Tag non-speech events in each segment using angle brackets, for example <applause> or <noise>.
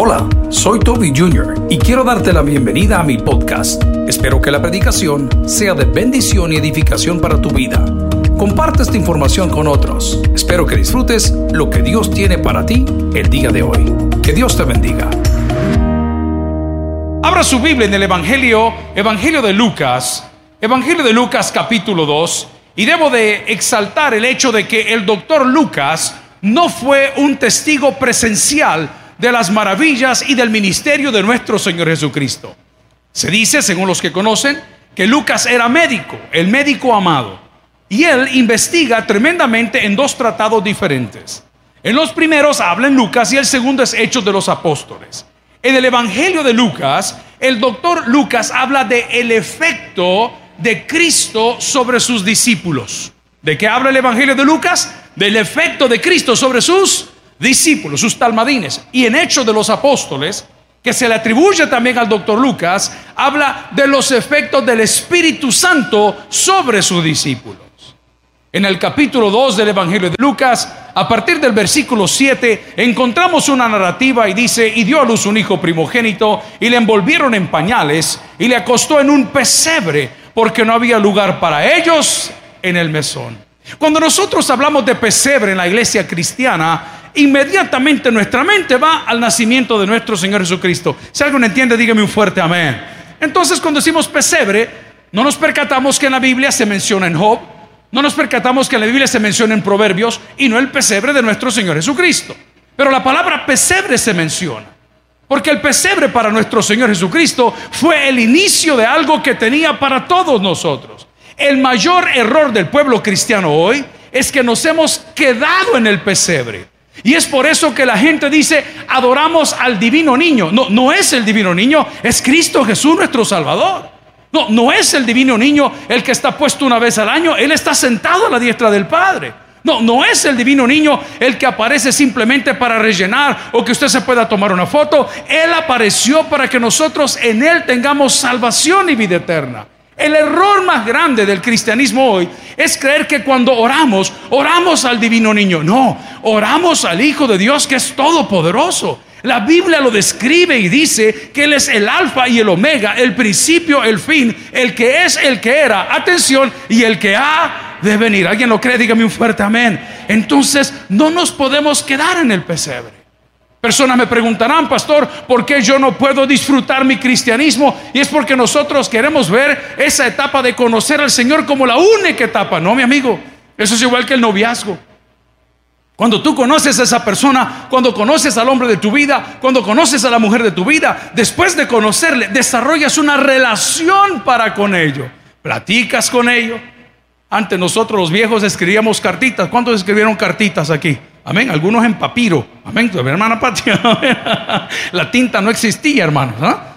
Hola, soy Toby Jr. y quiero darte la bienvenida a mi podcast. Espero que la predicación sea de bendición y edificación para tu vida. Comparte esta información con otros. Espero que disfrutes lo que Dios tiene para ti el día de hoy. Que Dios te bendiga. Abra su Biblia en el Evangelio, Evangelio de Lucas, Evangelio de Lucas capítulo 2, y debo de exaltar el hecho de que el doctor Lucas no fue un testigo presencial de las maravillas y del ministerio de nuestro Señor Jesucristo. Se dice, según los que conocen, que Lucas era médico, el médico amado, y él investiga tremendamente en dos tratados diferentes. En los primeros habla en Lucas y el segundo es Hechos de los Apóstoles. En el Evangelio de Lucas, el doctor Lucas habla de el efecto de Cristo sobre sus discípulos. ¿De qué habla el Evangelio de Lucas? Del efecto de Cristo sobre sus discípulos, sus talmadines. Y en Hechos de los Apóstoles, que se le atribuye también al doctor Lucas, habla de los efectos del Espíritu Santo sobre sus discípulos. En el capítulo 2 del Evangelio de Lucas, a partir del versículo 7, encontramos una narrativa y dice, y dio a luz un hijo primogénito, y le envolvieron en pañales, y le acostó en un pesebre, porque no había lugar para ellos en el mesón. Cuando nosotros hablamos de pesebre en la iglesia cristiana, inmediatamente nuestra mente va al nacimiento de nuestro Señor Jesucristo. Si alguien entiende, dígame un fuerte amén. Entonces, cuando decimos pesebre, no nos percatamos que en la Biblia se menciona en Job, no nos percatamos que en la Biblia se menciona en Proverbios y no el pesebre de nuestro Señor Jesucristo. Pero la palabra pesebre se menciona. Porque el pesebre para nuestro Señor Jesucristo fue el inicio de algo que tenía para todos nosotros. El mayor error del pueblo cristiano hoy es que nos hemos quedado en el pesebre. Y es por eso que la gente dice, adoramos al divino niño. No, no es el divino niño, es Cristo Jesús nuestro Salvador. No, no es el divino niño el que está puesto una vez al año, Él está sentado a la diestra del Padre. No, no es el divino niño el que aparece simplemente para rellenar o que usted se pueda tomar una foto. Él apareció para que nosotros en Él tengamos salvación y vida eterna. El error más grande del cristianismo hoy es creer que cuando oramos, oramos al divino niño. No, oramos al Hijo de Dios que es todopoderoso. La Biblia lo describe y dice que Él es el alfa y el omega, el principio, el fin, el que es, el que era, atención, y el que ha de venir. ¿Alguien lo cree? Dígame un fuerte amén. Entonces, no nos podemos quedar en el pesebre. Personas me preguntarán, pastor, ¿por qué yo no puedo disfrutar mi cristianismo? Y es porque nosotros queremos ver esa etapa de conocer al Señor como la única etapa. No, mi amigo, eso es igual que el noviazgo. Cuando tú conoces a esa persona, cuando conoces al hombre de tu vida, cuando conoces a la mujer de tu vida, después de conocerle, desarrollas una relación para con ello. Platicas con ello. Antes nosotros los viejos escribíamos cartitas. ¿Cuántos escribieron cartitas aquí? Amén. Algunos en papiro. Amén. hermana Patia. <laughs> La tinta no existía, hermanos. ¿ah?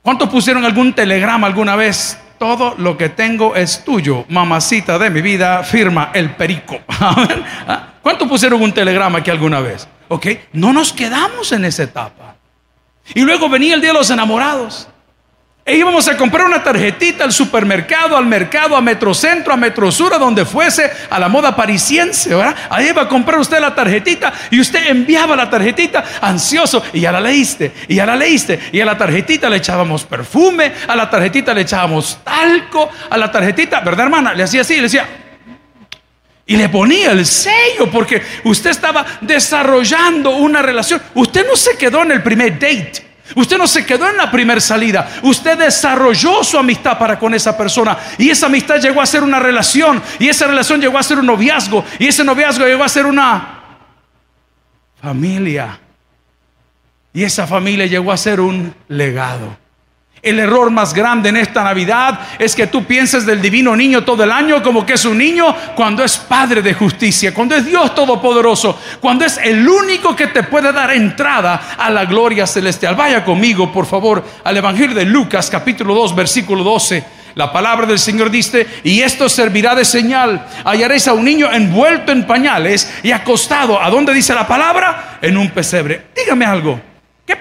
¿Cuántos pusieron algún telegrama alguna vez? Todo lo que tengo es tuyo, mamacita de mi vida, firma el perico. <laughs> ¿Ah? ¿Cuántos pusieron un telegrama aquí alguna vez? Ok, no nos quedamos en esa etapa. Y luego venía el día de los enamorados. E íbamos a comprar una tarjetita al supermercado, al mercado, a Metrocentro, a Metrosura, donde fuese, a la moda parisiense, ¿verdad? Ahí iba a comprar usted la tarjetita y usted enviaba la tarjetita ansioso y ya la leíste, y ya la leíste, y a la tarjetita le echábamos perfume, a la tarjetita le echábamos talco, a la tarjetita, ¿verdad hermana? Le hacía así, le decía, y le ponía el sello porque usted estaba desarrollando una relación. Usted no se quedó en el primer date. Usted no se quedó en la primera salida. Usted desarrolló su amistad para con esa persona. Y esa amistad llegó a ser una relación. Y esa relación llegó a ser un noviazgo. Y ese noviazgo llegó a ser una familia. Y esa familia llegó a ser un legado. El error más grande en esta Navidad es que tú pienses del divino niño todo el año como que es un niño cuando es Padre de justicia, cuando es Dios Todopoderoso, cuando es el único que te puede dar entrada a la gloria celestial. Vaya conmigo, por favor, al Evangelio de Lucas capítulo 2, versículo 12. La palabra del Señor dice, y esto servirá de señal. Hallaréis a un niño envuelto en pañales y acostado. ¿A dónde dice la palabra? En un pesebre. Dígame algo.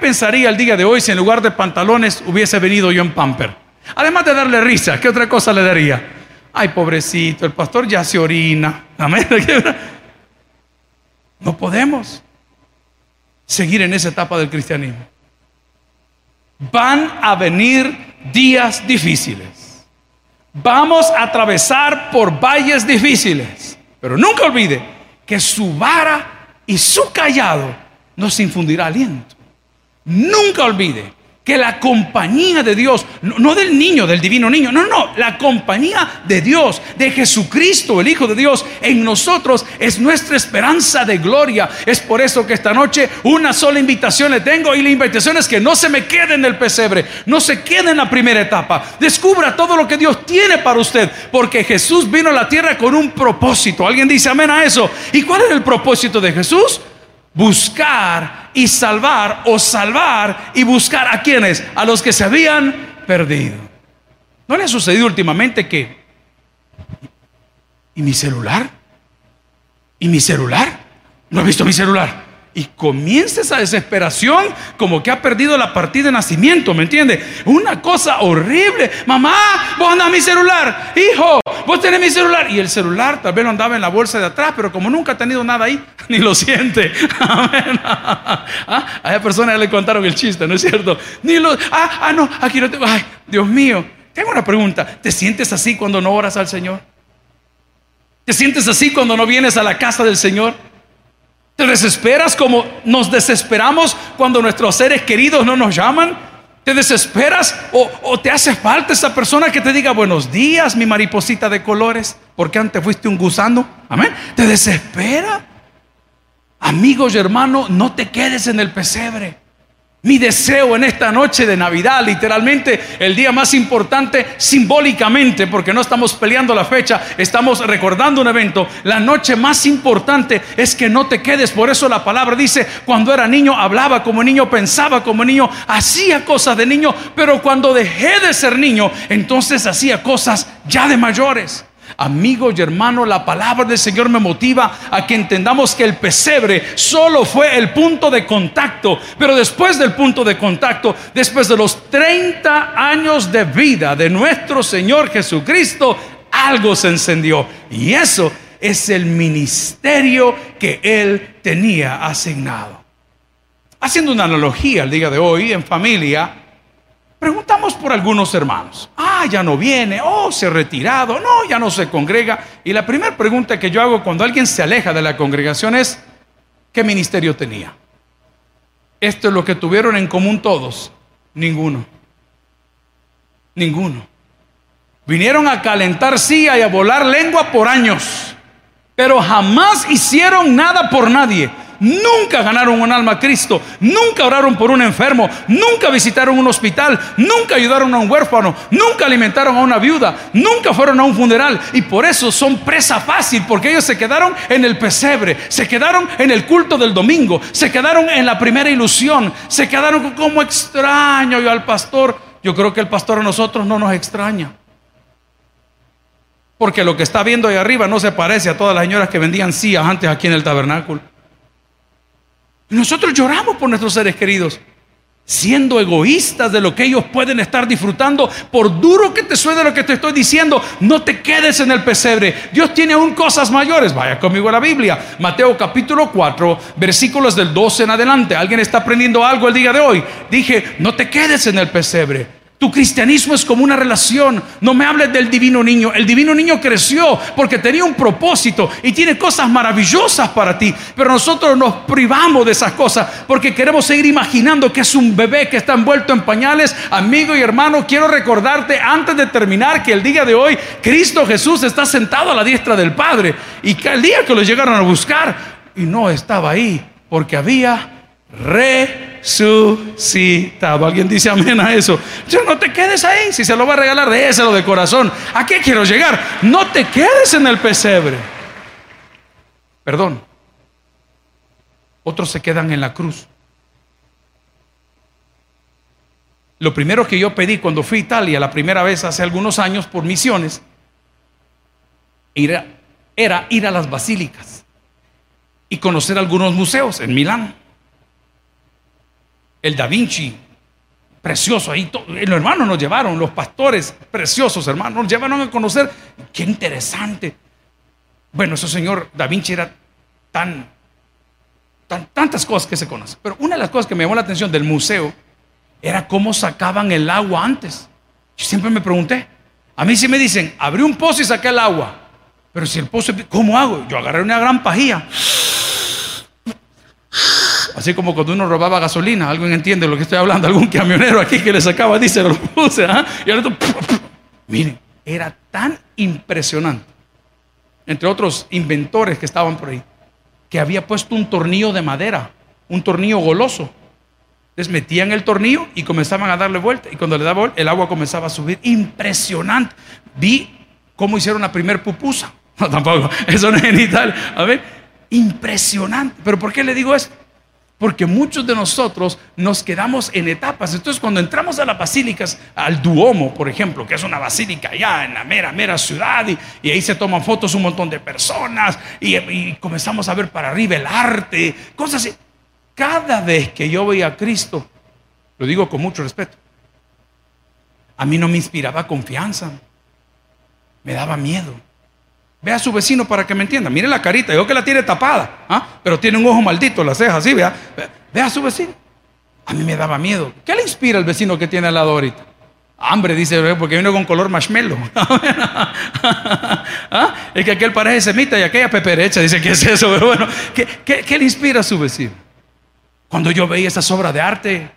¿Qué pensaría el día de hoy si en lugar de pantalones hubiese venido yo en pamper? Además de darle risa, ¿qué otra cosa le daría? Ay, pobrecito, el pastor ya se orina. <laughs> No podemos. seguir en esa etapa del cristianismo. Van a venir días difíciles. Vamos a atravesar por valles difíciles. Pero nunca olvide que su vara y su callado nos infundirá aliento. Nunca olvide que la compañía de Dios, no, del niño, del divino niño, no, no, la compañía de Dios, de Jesucristo, el Hijo de Dios, en nosotros es nuestra esperanza de gloria. Es por eso que esta noche una sola invitación le tengo y la invitación es que no se me quede en el pesebre, no se quede en la primera etapa. Descubra todo lo que Dios tiene para usted, porque Jesús vino a la tierra con un propósito. ¿Alguien dice amén a eso? ¿Y cuál era el propósito de Jesús? Buscar y salvar o salvar y buscar a quienes, a los que se habían perdido. ¿No le ha sucedido últimamente que... ¿Y mi celular? ¿Y mi celular? ¿No ha visto mi celular? Y comienza esa desesperación como que ha perdido la partida de nacimiento, ¿me entiende? Una cosa horrible. Mamá, vos andás mi celular. Hijo, vos tenés mi celular. Y el celular tal vez lo andaba en la bolsa de atrás, pero como nunca ha tenido nada ahí, <laughs> ni lo siente. <laughs> <laughs> ¿Ah? A esa persona ya le contaron el chiste, ¿no es cierto? Ni lo... Ah, ah, no, aquí lo tengo. Ay, Dios mío. Tengo una pregunta. ¿Te sientes así cuando no oras al Señor? ¿Te sientes así cuando no vienes a la casa del Señor? ¿Te desesperas como nos desesperamos cuando nuestros seres queridos no nos llaman? ¿Te desesperas o, te hace falta esa persona que te diga buenos días, mi mariposita de colores? Porque antes fuiste un gusano. Amén. ¿Te desespera? Amigos y hermanos, no te quedes en el pesebre. Mi deseo en esta noche de Navidad, literalmente el día más importante simbólicamente, porque no estamos peleando la fecha, estamos recordando un evento. La noche más importante es que no te quedes. Por eso la palabra dice, cuando era niño hablaba como niño, pensaba como niño, hacía cosas de niño, pero cuando dejé de ser niño, entonces hacía cosas ya de mayores. Amigo y hermano, la palabra del Señor me motiva a que entendamos que el pesebre solo fue el punto de contacto, pero después del punto de contacto, después de los 30 años de vida de nuestro Señor Jesucristo, algo se encendió. Y eso es el ministerio que Él tenía asignado. Haciendo una analogía al día de hoy en familia, Preguntamos por algunos hermanos. Ah, ya no viene. Oh, se ha retirado. No, ya no se congrega. Y la primera pregunta que yo hago cuando alguien se aleja de la congregación es, ¿qué ministerio tenía? Esto es lo que tuvieron en común todos. Ninguno. Ninguno. Vinieron a calentar silla y a volar lengua por años, pero jamás hicieron nada por nadie. Nunca ganaron un alma a Cristo, nunca oraron por un enfermo, nunca visitaron un hospital, nunca ayudaron a un huérfano, nunca alimentaron a una viuda, nunca fueron a un funeral y por eso son presa fácil porque ellos se quedaron en el pesebre, se quedaron en el culto del domingo, se quedaron en la primera ilusión, se quedaron como extraño yo al pastor. Yo creo que el pastor a nosotros no nos extraña. Porque lo que está viendo ahí arriba no se parece a todas las señoras que vendían sillas antes aquí en el tabernáculo. Nosotros lloramos por nuestros seres queridos, siendo egoístas de lo que ellos pueden estar disfrutando. Por duro que te suene lo que te estoy diciendo, no te quedes en el pesebre. Dios tiene aún cosas mayores. Vaya conmigo a la Biblia. Mateo capítulo 4, versículos del 12 en adelante. ¿Alguien está aprendiendo algo el día de hoy? Dije, no te quedes en el pesebre. Tu cristianismo es como una relación. No me hables del divino niño. El divino niño creció porque tenía un propósito y tiene cosas maravillosas para ti. Pero nosotros nos privamos de esas cosas porque queremos seguir imaginando que es un bebé que está envuelto en pañales. Amigo y hermano, quiero recordarte antes de terminar que el día de hoy Cristo Jesús está sentado a la diestra del Padre. Y que el día que lo llegaron a buscar y no estaba ahí porque había resucitado. ¿Alguien dice amén a eso? Yo no te quedes ahí. Si se lo va a regalar, déselo de corazón. ¿A qué quiero llegar? No te quedes en el pesebre. Perdón. Otros se quedan en la cruz. Lo primero que yo pedí cuando fui a Italia la primera vez hace algunos años por misiones era, era ir a las basílicas y conocer algunos museos en Milán el Da Vinci, precioso ahí. Los hermanos nos llevaron, los pastores, preciosos hermanos, nos llevaron a conocer. Qué interesante. Bueno, ese señor Da Vinci era tan, tantas cosas que se conocen. Pero una de las cosas que me llamó la atención del museo era cómo sacaban el agua antes. Yo siempre me pregunté. A mí sí me dicen, abrí un pozo y saqué el agua. Pero si el pozo, ¿cómo hago? Yo agarré una gran pajilla. Así como cuando uno robaba gasolina, alguien entiende lo que estoy hablando, algún camionero aquí que le sacaba, dice, lo puse, ¿ah? y ahora miren, era tan impresionante, entre otros inventores que estaban por ahí, que había puesto un tornillo de madera, un tornillo goloso. Entonces metían el tornillo y comenzaban a darle vuelta. Y cuando le daba vuelta, el agua comenzaba a subir. Impresionante. Vi cómo hicieron la primer pupusa. <laughs> No, tampoco. Eso no es genital. A ver, impresionante. ¿Pero por qué le digo esto? Porque muchos de nosotros nos quedamos en etapas. Entonces, cuando entramos a las basílicas, al Duomo, por ejemplo, que es una basílica allá en la mera, mera ciudad, y, ahí se toman fotos un montón de personas, y, y, comenzamos a ver para arriba el arte, cosas así. Cada vez que yo veía a Cristo, lo digo con mucho respeto, a mí no me inspiraba confianza, me daba miedo. Ve a su vecino para que me entienda. Mire la carita, yo que la tiene tapada, ¿ah? pero tiene un ojo maldito, la ceja así, vea. Ve a su vecino. A mí me daba miedo. ¿Qué le inspira al vecino que tiene al lado ahorita? Hambre, dice, porque viene con color marshmallow. <laughs> ¿Ah? Es que aquel parece semita y aquella peperecha. Dice, ¿qué es eso? <laughs> Pero bueno, ¿qué, qué le inspira a su vecino? Cuando yo veía esas obras de arte,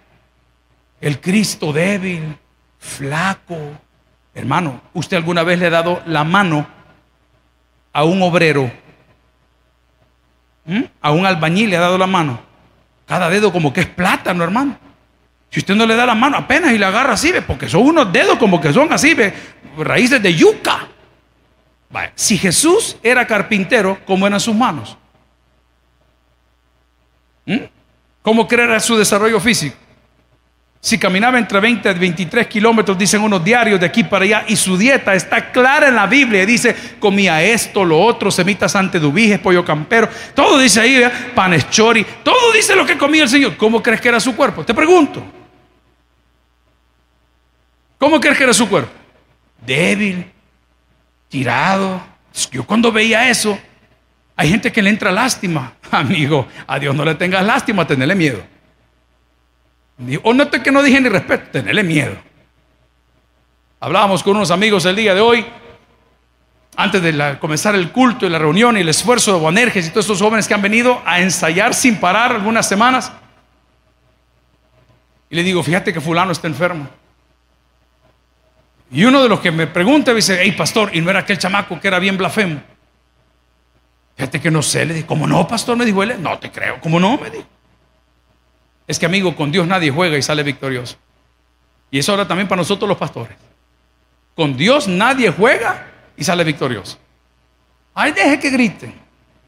el Cristo débil, flaco. Hermano, ¿usted alguna vez le ha dado la mano a un obrero, a un albañil le ha dado la mano. Cada dedo como que es plátano, hermano. Si usted no le da la mano apenas y le agarra así, ¿ve? porque son unos dedos como que son así, ¿ve? raíces de yuca. Si Jesús era carpintero, ¿cómo eran sus manos? ¿Mm? ¿Cómo creer su desarrollo físico? Si caminaba entre 20 y 23 kilómetros, dicen unos diarios de aquí para allá, y su dieta está clara en la Biblia. Dice, comía esto, lo otro, semitas ante dubiges, pollo campero. Todo dice ahí, panes chori. Todo dice lo que comía el Señor. ¿Cómo crees que era su cuerpo? Te pregunto. ¿Cómo crees que era su cuerpo? Débil, tirado. Yo cuando veía eso, hay gente que le entra lástima. <laughs> Amigo, a Dios no le tengas lástima, tenerle miedo. O no que no dije ni respeto, tenerle miedo. Hablábamos con unos amigos el día de hoy, antes de comenzar el culto y la reunión y el esfuerzo de Boanerges y todos estos jóvenes que han venido a ensayar sin parar algunas semanas. Y le digo, fíjate que fulano está enfermo. Y uno de los que me pregunta dice, hey pastor, ¿y no era aquel chamaco que era bien blasfemo? Fíjate que no sé, le dije, ¿cómo no, pastor? Me dijo él, no te creo, ¿cómo no? Me dijo. Es que amigo, con Dios nadie juega y sale victorioso. Y eso ahora también para nosotros los pastores. Con Dios nadie juega y sale victorioso. Ahí deje que griten.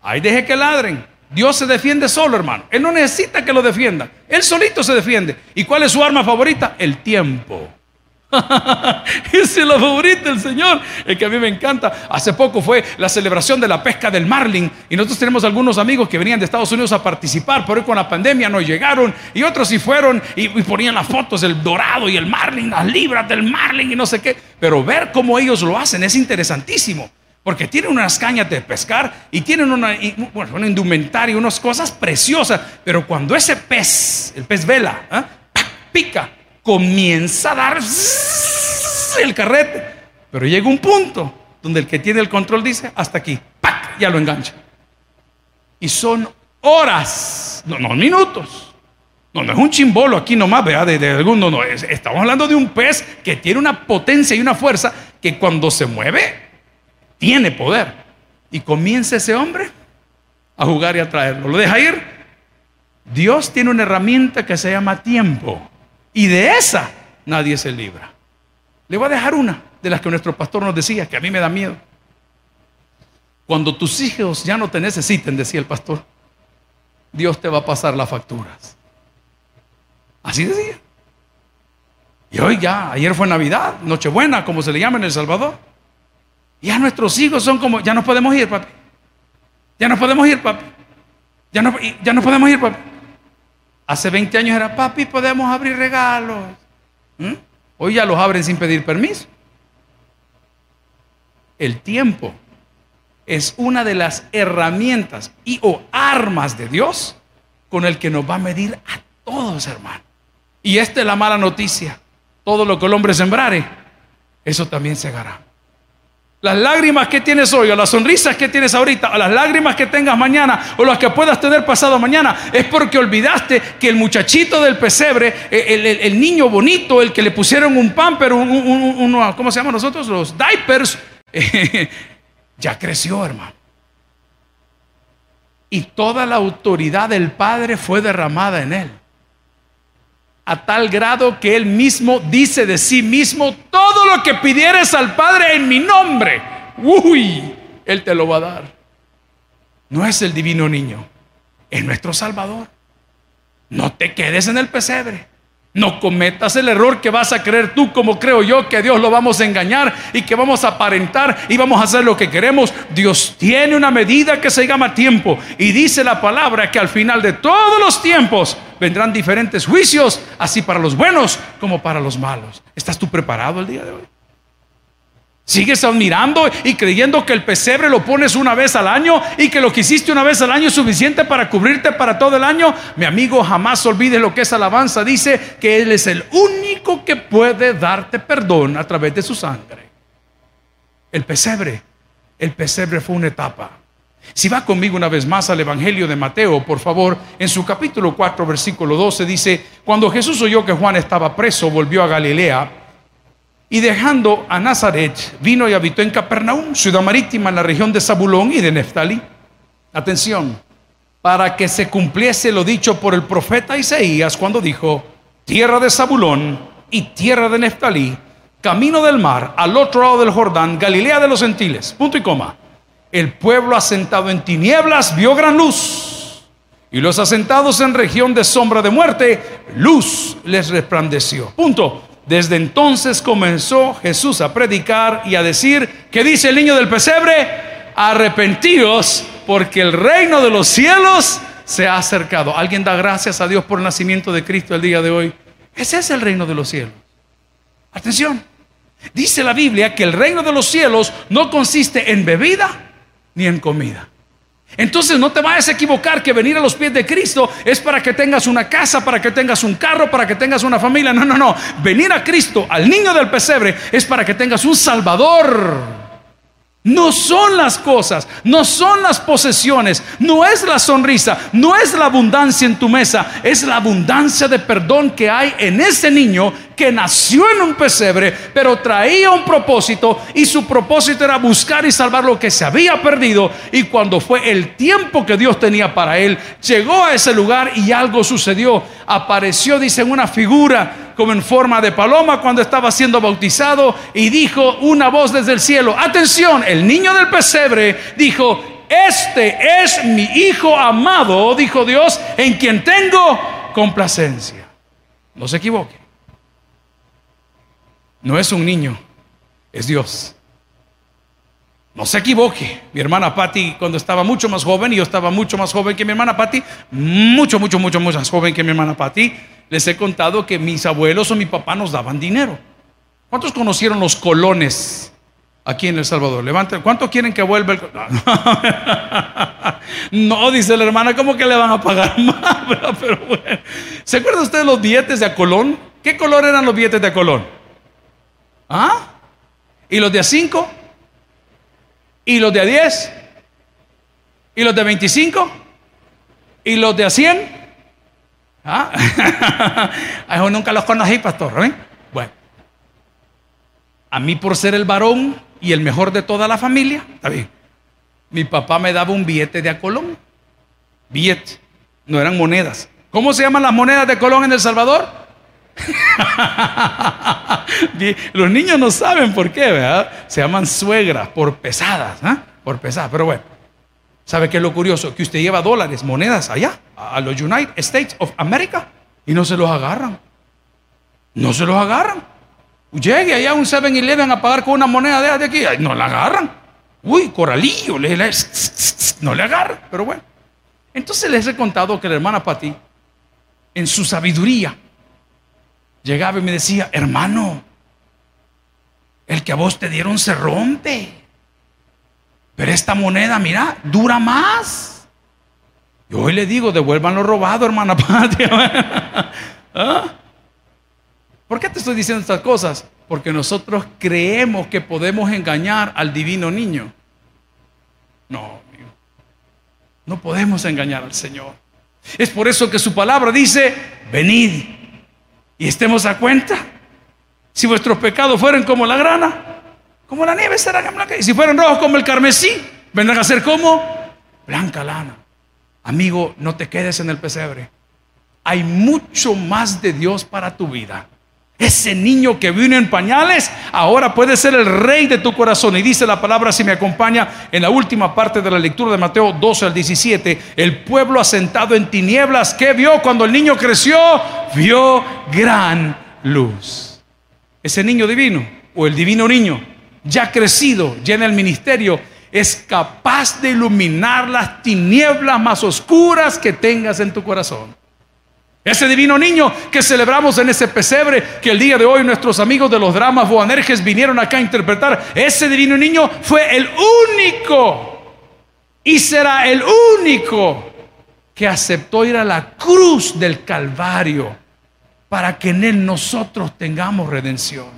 Ahí deje que ladren. Dios se defiende solo, hermano. Él no necesita que lo defienda. Él solito se defiende. ¿Y cuál es su arma favorita? El tiempo. <laughs> Es la favorita del Señor, el que a mí me encanta. Hace poco fue la celebración de la pesca del marlin y nosotros tenemos algunos amigos que venían de Estados Unidos a participar, pero con la pandemia no llegaron y otros sí fueron y, ponían las fotos del dorado y el marlin, las libras del marlin y no sé qué. Pero ver cómo ellos lo hacen es interesantísimo. Porque tienen unas cañas de pescar y tienen una, bueno, una indumentaria, unas cosas preciosas. Pero cuando ese pez, el pez vela, ¿ah? pica, comienza a dar el carrete. Pero llega un punto donde el que tiene el control dice, hasta aquí, ¡pac! ya lo engancha. Y son horas, no, no minutos. No, no es un chimbolo aquí nomás, vea, de, de alguno, no, estamos hablando de un pez que tiene una potencia y una fuerza que cuando se mueve, tiene poder. Y comienza ese hombre a jugar y a traerlo. Lo deja ir. Dios tiene una herramienta que se llama tiempo. Y de esa nadie se libra. Le voy a dejar una de las que nuestro pastor nos decía, que a mí me da miedo. Cuando tus hijos ya no te necesiten, decía el pastor, Dios te va a pasar las facturas. Así decía. Y hoy ya, ayer fue Navidad, Nochebuena, como se le llama en El Salvador. Ya nuestros hijos son como, ya no podemos ir, papi. Ya no podemos ir, papi. Ya no, ya no podemos ir, papi. Hace 20 años era, papi, podemos abrir regalos. ¿Mm? Hoy ya los abren sin pedir permiso. El tiempo es una de las herramientas y o armas de Dios con el que nos va a medir a todos, hermano. Y esta es la mala noticia. Todo lo que el hombre sembrare, eso también se hará. Las lágrimas que tienes hoy, o las sonrisas que tienes ahorita, o las lágrimas que tengas mañana, o las que puedas tener pasado mañana, es porque olvidaste que el muchachito del pesebre, eh, el, niño bonito, el que le pusieron un pamper, un, ¿cómo se llama nosotros? Los diapers, <laughs> ya creció, hermano. Y toda la autoridad del Padre fue derramada en él. A tal grado que él mismo dice de sí mismo, todo lo que pidieres al Padre en mi nombre, uy, él te lo va a dar. No es el divino niño, es nuestro Salvador. No te quedes en el pesebre. No cometas el error que vas a creer tú como creo yo que Dios lo vamos a engañar y que vamos a aparentar y vamos a hacer lo que queremos. Dios tiene una medida que se llama tiempo y dice la palabra que al final de todos los tiempos vendrán diferentes juicios, así para los buenos como para los malos. ¿Estás tú preparado el día de hoy? Sigues admirando y creyendo que el pesebre lo pones una vez al año y que lo que hiciste una vez al año es suficiente para cubrirte para todo el año. Mi amigo, jamás olvides lo que es alabanza. Dice que Él es el único que puede darte perdón a través de su sangre. El pesebre, el pesebre fue una etapa. Si va conmigo una vez más al Evangelio de Mateo, por favor, en su capítulo 4, versículo 12 dice, cuando Jesús oyó que Juan estaba preso, volvió a Galilea y dejando a Nazaret, vino y habitó en Capernaum, ciudad marítima en la región de Zabulón y de Neftalí. Atención, para que se cumpliese lo dicho por el profeta Isaías cuando dijo, tierra de Zabulón y tierra de Neftalí, camino del mar, al otro lado del Jordán, Galilea de los gentiles, punto y coma. El pueblo asentado en tinieblas vio gran luz, y los asentados en región de sombra de muerte, luz les resplandeció. Punto. Desde entonces comenzó Jesús a predicar y a decir, ¿qué dice el niño del pesebre? Arrepentíos porque el reino de los cielos se ha acercado. ¿Alguien da gracias a Dios por el nacimiento de Cristo el día de hoy? Ese es el reino de los cielos. Atención, dice la Biblia que el reino de los cielos no consiste en bebida ni en comida. Entonces no te vayas a equivocar que venir a los pies de Cristo es para que tengas una casa, para que tengas un carro, para que tengas una familia. No, no, no. Venir a Cristo, al niño del pesebre, es para que tengas un Salvador. No son las cosas, no son las posesiones, no es la sonrisa, no es la abundancia en tu mesa, es la abundancia de perdón que hay en ese niño que nació en un pesebre, pero traía un propósito y su propósito era buscar y salvar lo que se había perdido. Y cuando fue el tiempo que Dios tenía para él, llegó a ese lugar y algo sucedió. Apareció, dice, una figura como en forma de paloma cuando estaba siendo bautizado y dijo una voz desde el cielo, atención, el niño del pesebre dijo, este es mi hijo amado, dijo Dios, en quien tengo complacencia. No se equivoque. No es un niño, es Dios. No se equivoque. Mi hermana Patty, cuando estaba mucho más joven, y yo estaba mucho más joven que mi hermana Patty, mucho, mucho, mucho, mucho más joven que mi hermana Patty, les he contado que mis abuelos o mi papá nos daban dinero. ¿Cuántos conocieron los colones aquí en El Salvador? Levanten, ¿cuánto quieren que vuelva el <laughs> No, dice la hermana, ¿cómo que le van a pagar <laughs> más? Pero. ¿Se acuerdan ustedes los billetes de Colón? ¿Qué color eran los billetes de Colón? ¿Ah? ¿Y los de a 5? ¿Y los de a 10? ¿Y los de 25? ¿Y los de a 100? ¿Ah? <laughs> Yo nunca los conocí, pastor. ¿eh? Bueno, a mí por ser el varón y el mejor de toda la familia, está bien. Mi papá me daba un billete de a Colón. Billete, no eran monedas. ¿Cómo se llaman las monedas de Colón en El Salvador? <laughs> Los niños no saben por qué, ¿verdad? Se llaman suegras por pesadas, ¿ah? Por pesadas, pero bueno. ¿Sabe qué es lo curioso? Que usted lleva dólares, monedas allá, a los United States of America, y no se los agarran. No se los agarran. Llegue allá un 7-Eleven a pagar con una moneda de aquí, no la agarran. Uy, coralillo, no le agarran, pero bueno. Entonces les he contado que la hermana Pati, en su sabiduría, llegaba y me decía, hermano, el que a vos te dieron se rompe. Pero esta moneda, mira, dura más. Y hoy le digo, devuelvan lo robado, hermana <laughs> patria. ¿Ah? ¿Por qué te estoy diciendo estas cosas? Porque nosotros creemos que podemos engañar al divino niño. No, no podemos engañar al Señor. Es por eso que su palabra dice, venid y estemos a cuenta. Si vuestros pecados fueran como la grana, como la nieve serán blanca. Y si fueran rojos como el carmesí, vendrán a ser como blanca lana. Amigo, no te quedes en el pesebre. Hay mucho más de Dios para tu vida. Ese niño que vino en pañales ahora puede ser el rey de tu corazón. Y dice la palabra, si me acompaña, en la última parte de la lectura de Mateo 12 al 17, el pueblo asentado en tinieblas, ¿qué vio cuando el niño creció? Vio gran luz. Ese niño divino o el divino niño, ya crecido, llena el ministerio, es capaz de iluminar las tinieblas más oscuras que tengas en tu corazón. Ese divino niño que celebramos en ese pesebre, que el día de hoy nuestros amigos de los dramas Boanerges vinieron acá a interpretar, ese divino niño fue el único y será el único que aceptó ir a la cruz del Calvario para que en él nosotros tengamos redención.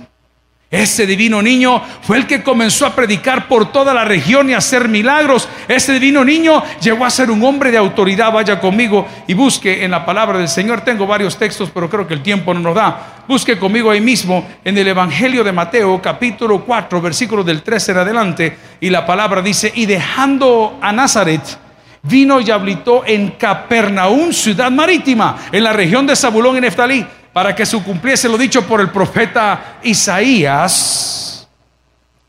Ese divino niño fue el que comenzó a predicar por toda la región y a hacer milagros. Ese divino niño llegó a ser un hombre de autoridad. Vaya conmigo y busque en la palabra del Señor. Tengo varios textos, pero creo que el tiempo no nos da. Busque conmigo ahí mismo en el Evangelio de Mateo, capítulo 4, versículo del 13 en adelante. Y la palabra dice, y dejando a Nazaret, vino y habitó en Capernaum, ciudad marítima, en la región de Zabulón y Neftalí para que se cumpliese lo dicho por el profeta Isaías,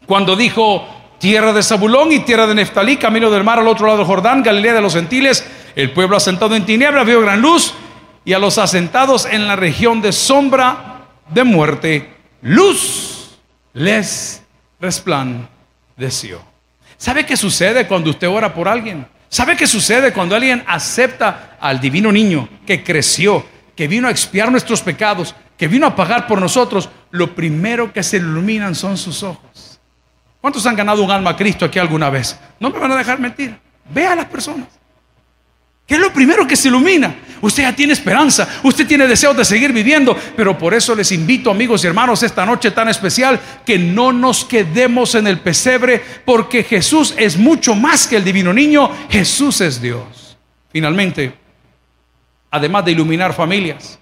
cuando dijo, tierra de Zabulón y tierra de Neftalí, camino del mar al otro lado del Jordán, Galilea de los gentiles, el pueblo asentado en tinieblas vio gran luz, y a los asentados en la región de sombra de muerte, luz les resplandeció. ¿Sabe qué sucede cuando usted ora por alguien? ¿Sabe qué sucede cuando alguien acepta al divino niño que creció, que vino a expiar nuestros pecados, que vino a pagar por nosotros, lo primero que se iluminan son sus ojos. ¿Cuántos han ganado un alma a Cristo aquí alguna vez? No me van a dejar mentir. Ve a las personas. ¿Qué es lo primero que se ilumina? Usted ya tiene esperanza, usted tiene deseos de seguir viviendo, pero por eso les invito, amigos y hermanos, esta noche tan especial, que no nos quedemos en el pesebre, porque Jesús es mucho más que el divino niño, Jesús es Dios. Finalmente, además de iluminar familias,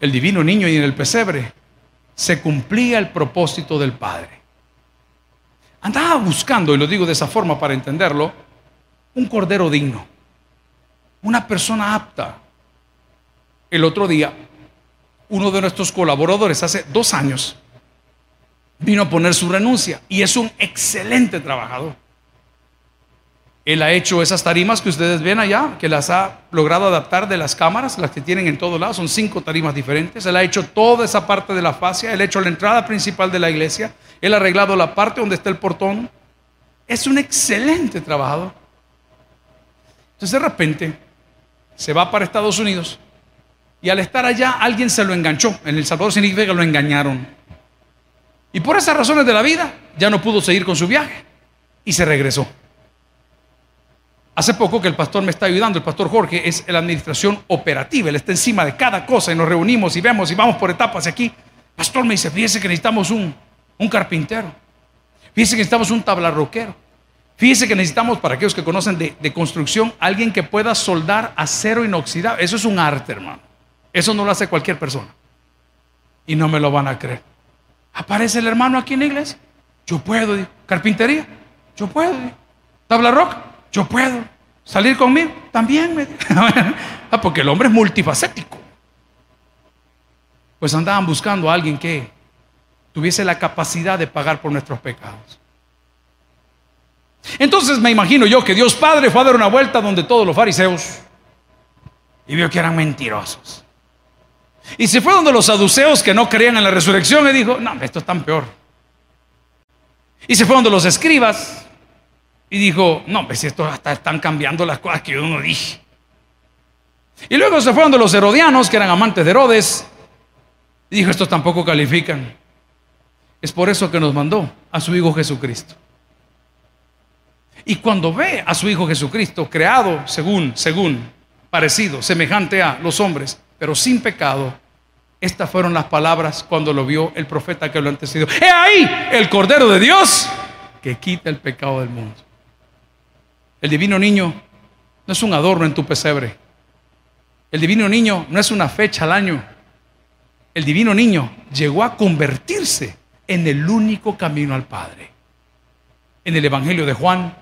el divino niño y en el pesebre, se cumplía el propósito del Padre. Andaba buscando, y lo digo de esa forma para entenderlo, un cordero digno, una persona apta. El otro día, uno de nuestros colaboradores, hace dos años, vino a poner su renuncia y es un excelente trabajador. Él ha hecho esas tarimas que ustedes ven allá, que las ha logrado adaptar de las cámaras, las que tienen en todos lados, son cinco tarimas diferentes. Él ha hecho toda esa parte de la fascia, él ha hecho la entrada principal de la iglesia, él ha arreglado la parte donde está el portón. Es un excelente trabajador. Entonces de repente se va para Estados Unidos y al estar allá alguien se lo enganchó. En El Salvador significa que lo engañaron. Y por esas razones de la vida ya no pudo seguir con su viaje y se regresó. Hace poco que el pastor me está ayudando, el pastor Jorge, es la administración operativa, él está encima de cada cosa y nos reunimos y vemos y vamos por etapas aquí. Pastor me dice, fíjese que necesitamos un, un carpintero, fíjese que necesitamos un tablarroquero, fíjese que necesitamos, para aquellos que conocen de, construcción, alguien que pueda soldar acero inoxidable. Eso es un arte, hermano. Eso no lo hace cualquier persona. Y no me lo van a creer. Aparece el hermano aquí en la iglesia. Yo puedo, carpintería. Yo puedo, tabla roca. Yo puedo. ¿Salir conmigo? También me <laughs> ah, porque el hombre es multifacético. Pues andaban buscando a alguien que tuviese la capacidad de pagar por nuestros pecados. Entonces me imagino yo que Dios Padre fue a dar una vuelta donde todos los fariseos y vio que eran mentirosos. Y se fue donde los saduceos que no creían en la resurrección y dijo, no, esto es tan peor. Y se fue donde los escribas y dijo, no, pues esto hasta están cambiando las cosas que yo no dije. Y luego se fueron de los herodianos, que eran amantes de Herodes, y dijo, estos tampoco califican. Es por eso que nos mandó a su Hijo Jesucristo. Y cuando ve a su Hijo Jesucristo, creado según, según, parecido, semejante a los hombres, pero sin pecado, estas fueron las palabras cuando lo vio el profeta que lo antecedió. He ahí el Cordero de Dios que quita el pecado del mundo. El divino niño no es un adorno en tu pesebre. El divino niño no es una fecha al año. El divino niño llegó a convertirse en el único camino al Padre. En el Evangelio de Juan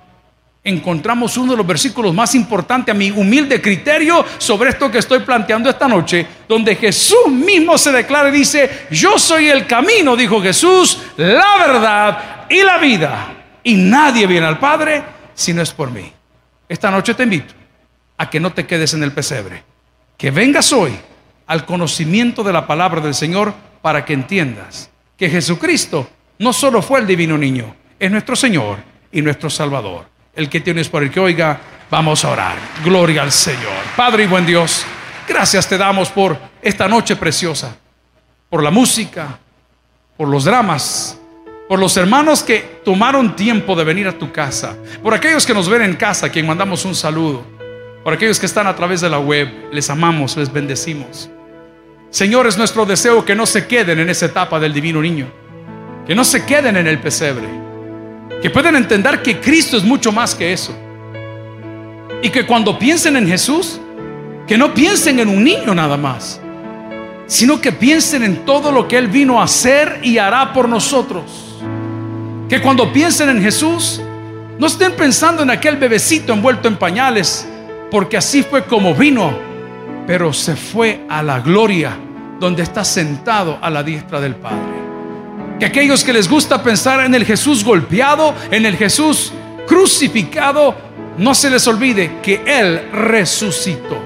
encontramos uno de los versículos más importantes a mi humilde criterio sobre esto que estoy planteando esta noche, donde Jesús mismo se declara y dice, yo soy el camino, dijo Jesús, la verdad y la vida. Y nadie viene al Padre si no es por mí. Esta noche te invito a que no te quedes en el pesebre, que vengas hoy al conocimiento de la palabra del Señor para que entiendas que Jesucristo no solo fue el divino niño, es nuestro Señor y nuestro Salvador. El que tienes por el que oiga, vamos a orar. Gloria al Señor. Padre y buen Dios, gracias te damos por esta noche preciosa, por la música, por los dramas, por los hermanos que tomaron tiempo de venir a tu casa, por aquellos que nos ven en casa, a quien mandamos un saludo por aquellos que están a través de la web, les amamos, les bendecimos. Señor, es nuestro deseo que no se queden en esa etapa del divino niño, que no se queden en el pesebre, que puedan entender que Cristo es mucho más que eso. Y que cuando piensen en Jesús, que no piensen en un niño nada más, sino que piensen en todo lo que Él vino a hacer y hará por nosotros. Que cuando piensen en Jesús, no estén pensando en aquel bebecito envuelto en pañales, porque así fue como vino, pero se fue a la gloria donde está sentado a la diestra del Padre. Que aquellos que les gusta pensar en el Jesús golpeado, en el Jesús crucificado, no se les olvide que Él resucitó.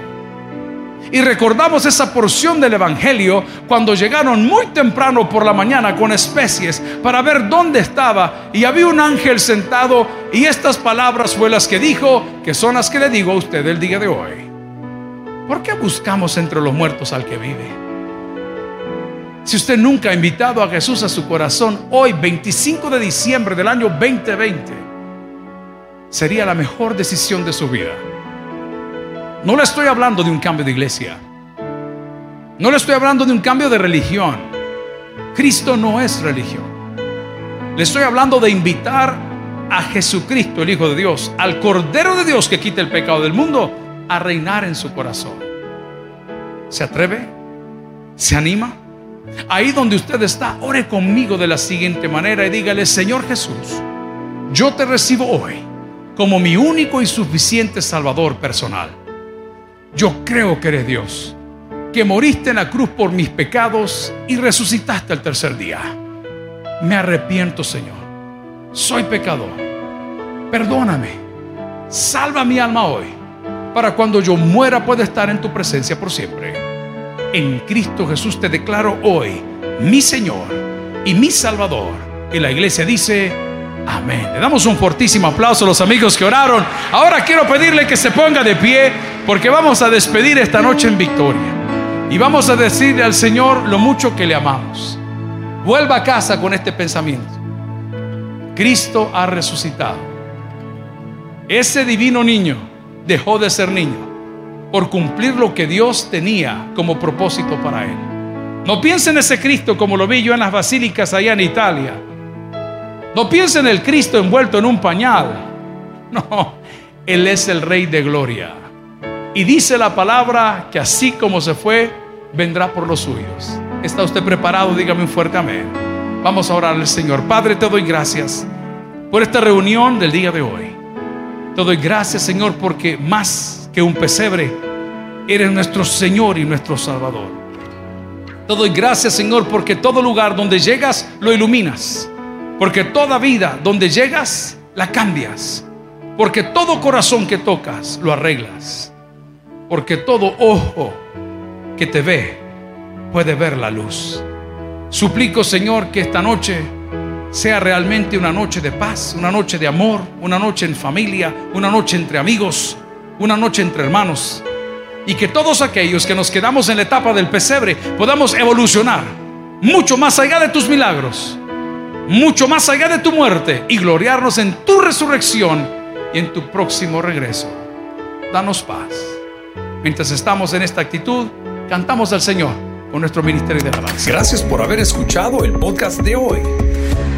Y recordamos esa porción del Evangelio cuando llegaron muy temprano por la mañana con especies para ver dónde estaba. Y había un ángel sentado y estas palabras fue las que dijo, que son las que le digo a usted el día de hoy. ¿Por qué buscamos entre los muertos al que vive? Si usted nunca ha invitado a Jesús a su corazón, hoy 25 de diciembre del año 2020 sería la mejor decisión de su vida. No le estoy hablando de un cambio de iglesia. No le estoy hablando de un cambio de religión. Cristo no es religión. Le estoy hablando de invitar a Jesucristo, el Hijo de Dios, al Cordero de Dios que quita el pecado del mundo, a reinar en su corazón. ¿Se atreve? ¿Se anima? Ahí donde usted está, ore conmigo de la siguiente manera y dígale, Señor Jesús, yo te recibo hoy como mi único y suficiente Salvador personal. Yo creo que eres Dios, que moriste en la cruz por mis pecados y resucitaste el tercer día. Me arrepiento, Señor. Soy pecador. Perdóname. Salva mi alma hoy, para cuando yo muera pueda estar en tu presencia por siempre. En Cristo Jesús te declaro hoy mi Señor y mi Salvador. Y la iglesia dice, amén. Le damos un fortísimo aplauso a los amigos que oraron. Ahora quiero pedirle que se ponga de pie porque vamos a despedir esta noche en victoria. Y vamos a decirle al Señor lo mucho que le amamos. Vuelva a casa con este pensamiento. Cristo ha resucitado. Ese divino niño dejó de ser niño por cumplir lo que Dios tenía como propósito para él. No piense en ese Cristo como lo vi yo en las basílicas allá en Italia. No piense en el Cristo envuelto en un pañal. <laughs> No, Él es el Rey de Gloria. Y dice la palabra que así como se fue, vendrá por los suyos. ¿Está usted preparado? Dígame un fuerte amén. Vamos a orar al Señor. Padre, te doy gracias por esta reunión del día de hoy. Te doy gracias, Señor, porque más que un pesebre, eres nuestro Señor y nuestro Salvador. Te doy gracias, Señor, porque todo lugar donde llegas lo iluminas. Porque toda vida donde llegas la cambias. Porque todo corazón que tocas lo arreglas porque todo ojo que te ve puede ver la luz. Suplico, Señor, que esta noche sea realmente una noche de paz, una noche de amor, una noche en familia, una noche entre amigos, una noche entre hermanos. Y que todos aquellos que nos quedamos en la etapa del pesebre podamos evolucionar mucho más allá de tus milagros, mucho más allá de tu muerte y gloriarnos en tu resurrección y en tu próximo regreso. Danos paz. Mientras estamos en esta actitud, cantamos al Señor con nuestro ministerio de alabanza. Gracias por haber escuchado el podcast de hoy.